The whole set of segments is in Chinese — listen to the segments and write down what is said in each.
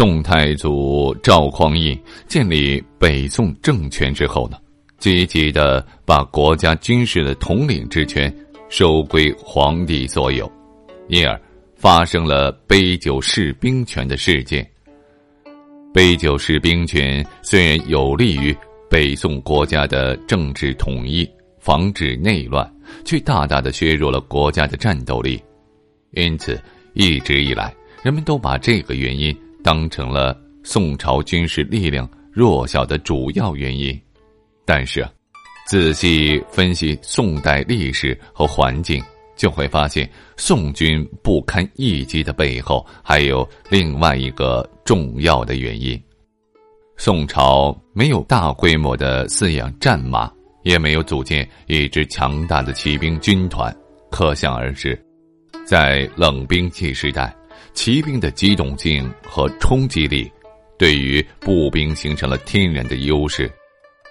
宋太祖赵匡胤建立北宋政权之后呢，积极的把国家军事的统领之权收归皇帝所有，因而发生了杯酒释兵权的事件。杯酒释兵权虽然有利于北宋国家的政治统一，防止内乱，却大大的削弱了国家的战斗力。因此，一直以来，人们都把这个原因。当成了宋朝军事力量弱小的主要原因，但是，仔细分析宋代历史和环境，就会发现宋军不堪一击的背后还有另外一个重要的原因：宋朝没有大规模的饲养战马，也没有组建一支强大的骑兵军团，可想而知，在冷兵器时代。骑兵的机动性和冲击力，对于步兵形成了天然的优势。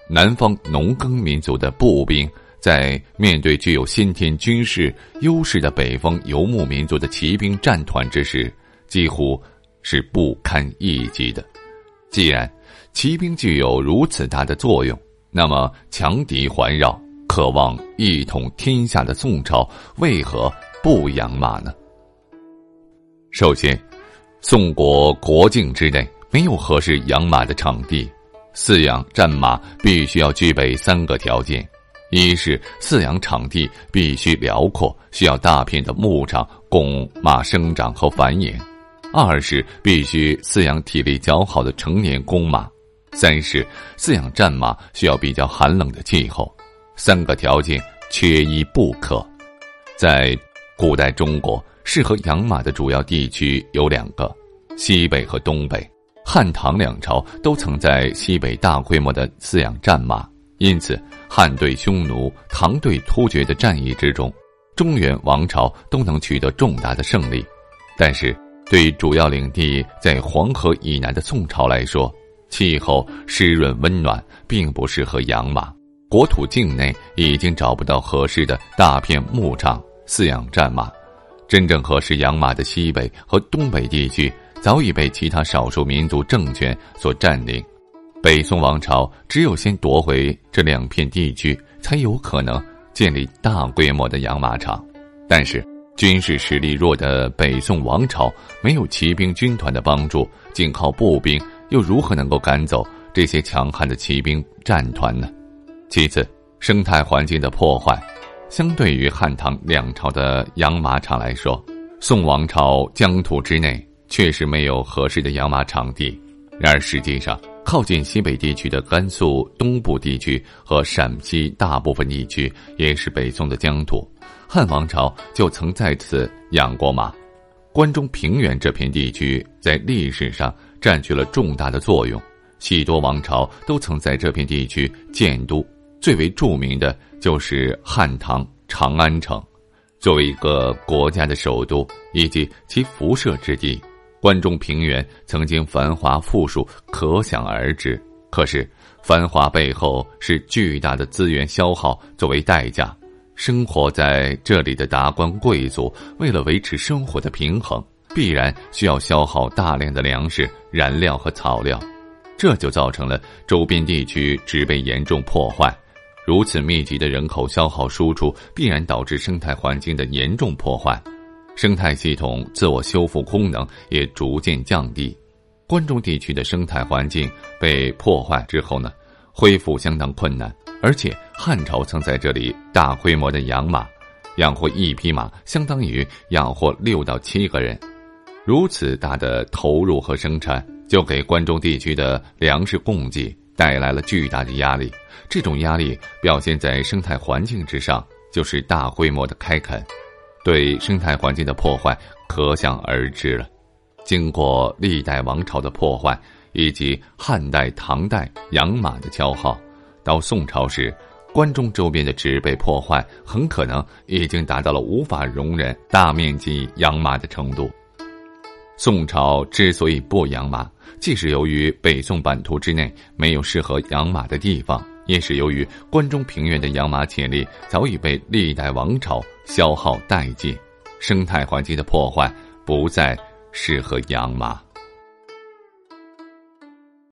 南方农耕民族的步兵，在面对具有先天军事优势的北方游牧民族的骑兵战团之时，几乎是不堪一击的。既然骑兵具有如此大的作用，那么强敌环绕、渴望一统天下的宋朝，为何不养马呢？首先，宋国国境之内没有合适养马的场地，饲养战马必须要具备三个条件：一是饲养场地必须辽阔，需要大片的牧场供马生长和繁衍；二是必须饲养体力较好的成年公马；三是饲养战马需要比较寒冷的气候。三个条件缺一不可。在古代中国。适合养马的主要地区有两个，西北和东北。汉唐两朝都曾在西北大规模的饲养战马，因此汉对匈奴、唐对突厥的战役之中，中原王朝都能取得重大的胜利。但是，对主要领地在黄河以南的宋朝来说，气候湿润温暖，并不适合养马。国土境内已经找不到合适的大片牧场饲养战马。真正合适养马的西北和东北地区早已被其他少数民族政权所占领，北宋王朝只有先夺回这两片地区，才有可能建立大规模的养马场。但是军事实力弱的北宋王朝没有骑兵军团的帮助，仅靠步兵又如何能够赶走这些强悍的骑兵战团呢？其次，生态环境的破坏。相对于汉唐两朝的养马场来说，宋王朝疆土之内确实没有合适的养马场地。然而，实际上靠近西北地区的甘肃东部地区和陕西大部分地区也是北宋的疆土，汉王朝就曾在此养过马。关中平原这片地区在历史上占据了重大的作用，许多王朝都曾在这片地区建都。最为著名的就是汉唐长安城，作为一个国家的首都以及其辐射之地，关中平原曾经繁华富庶，可想而知。可是，繁华背后是巨大的资源消耗作为代价，生活在这里的达官贵族为了维持生活的平衡，必然需要消耗大量的粮食、燃料和草料，这就造成了周边地区植被严重破坏。如此密集的人口消耗输出，必然导致生态环境的严重破坏，生态系统自我修复功能也逐渐降低。关中地区的生态环境被破坏之后呢，恢复相当困难。而且汉朝曾在这里大规模的养马，养活一匹马相当于养活六到七个人。如此大的投入和生产，就给关中地区的粮食供给带来了巨大的压力。这种压力表现在生态环境之上，就是大规模的开垦，对生态环境的破坏可想而知了。经过历代王朝的破坏，以及汉代、唐代养马的消耗，到宋朝时，关中周边的植被破坏很可能已经达到了无法容忍大面积养马的程度。宋朝之所以不养马，既是由于北宋版图之内没有适合养马的地方，也是由于关中平原的养马潜力早已被历代王朝消耗殆尽，生态环境的破坏不再。适合养马。